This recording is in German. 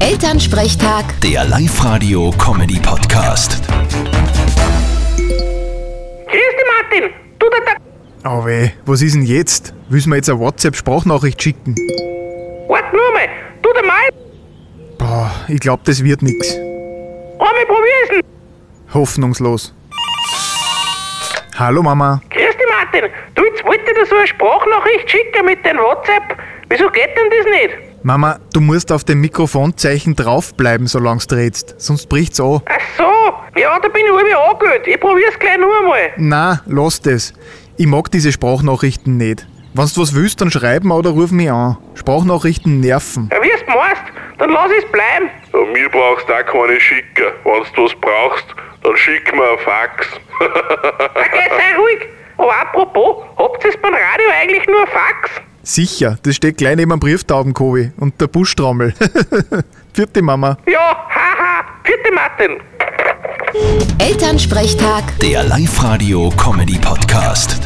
Elternsprechtag, Der Live-Radio-Comedy-Podcast. Grüß dich, Martin. Du, der, der Oh weh, was ist denn jetzt? Willst du mir jetzt eine WhatsApp-Sprachnachricht schicken? wart nur mal. Du, der Mai, Boah, ich glaub, das wird nix. einmal probier's. Hoffnungslos. Hallo Mama. Grüß dich, Martin. Du, jetzt wollte ich dir so eine Sprachnachricht schicken mit deinem WhatsApp. Wieso geht denn das nicht? Mama, du musst auf dem Mikrofonzeichen draufbleiben, solange du redst, sonst bricht's an. Ach so. Ja, da bin ich irgendwie angemeldet. Ich probier's gleich nur einmal. Na, lass das. Ich mag diese Sprachnachrichten nicht. Wenn du was willst, dann schreib mir oder ruf mich an. Sprachnachrichten nerven. Ja, wie du meinst, dann lass es bleiben. Ja, mir brauchst du auch keine schicken. Wenn du was brauchst, dann schick mir ein Fax. Okay, sei ruhig. Aber apropos, habt ihr beim Radio eigentlich nur ein Fax? Sicher, das steht gleich neben dem Brieftaubenkobi und der Buschtrommel. Vierte Mama. Ja, haha. Vierte Martin. Elternsprechtag. Der Live-Radio-Comedy-Podcast.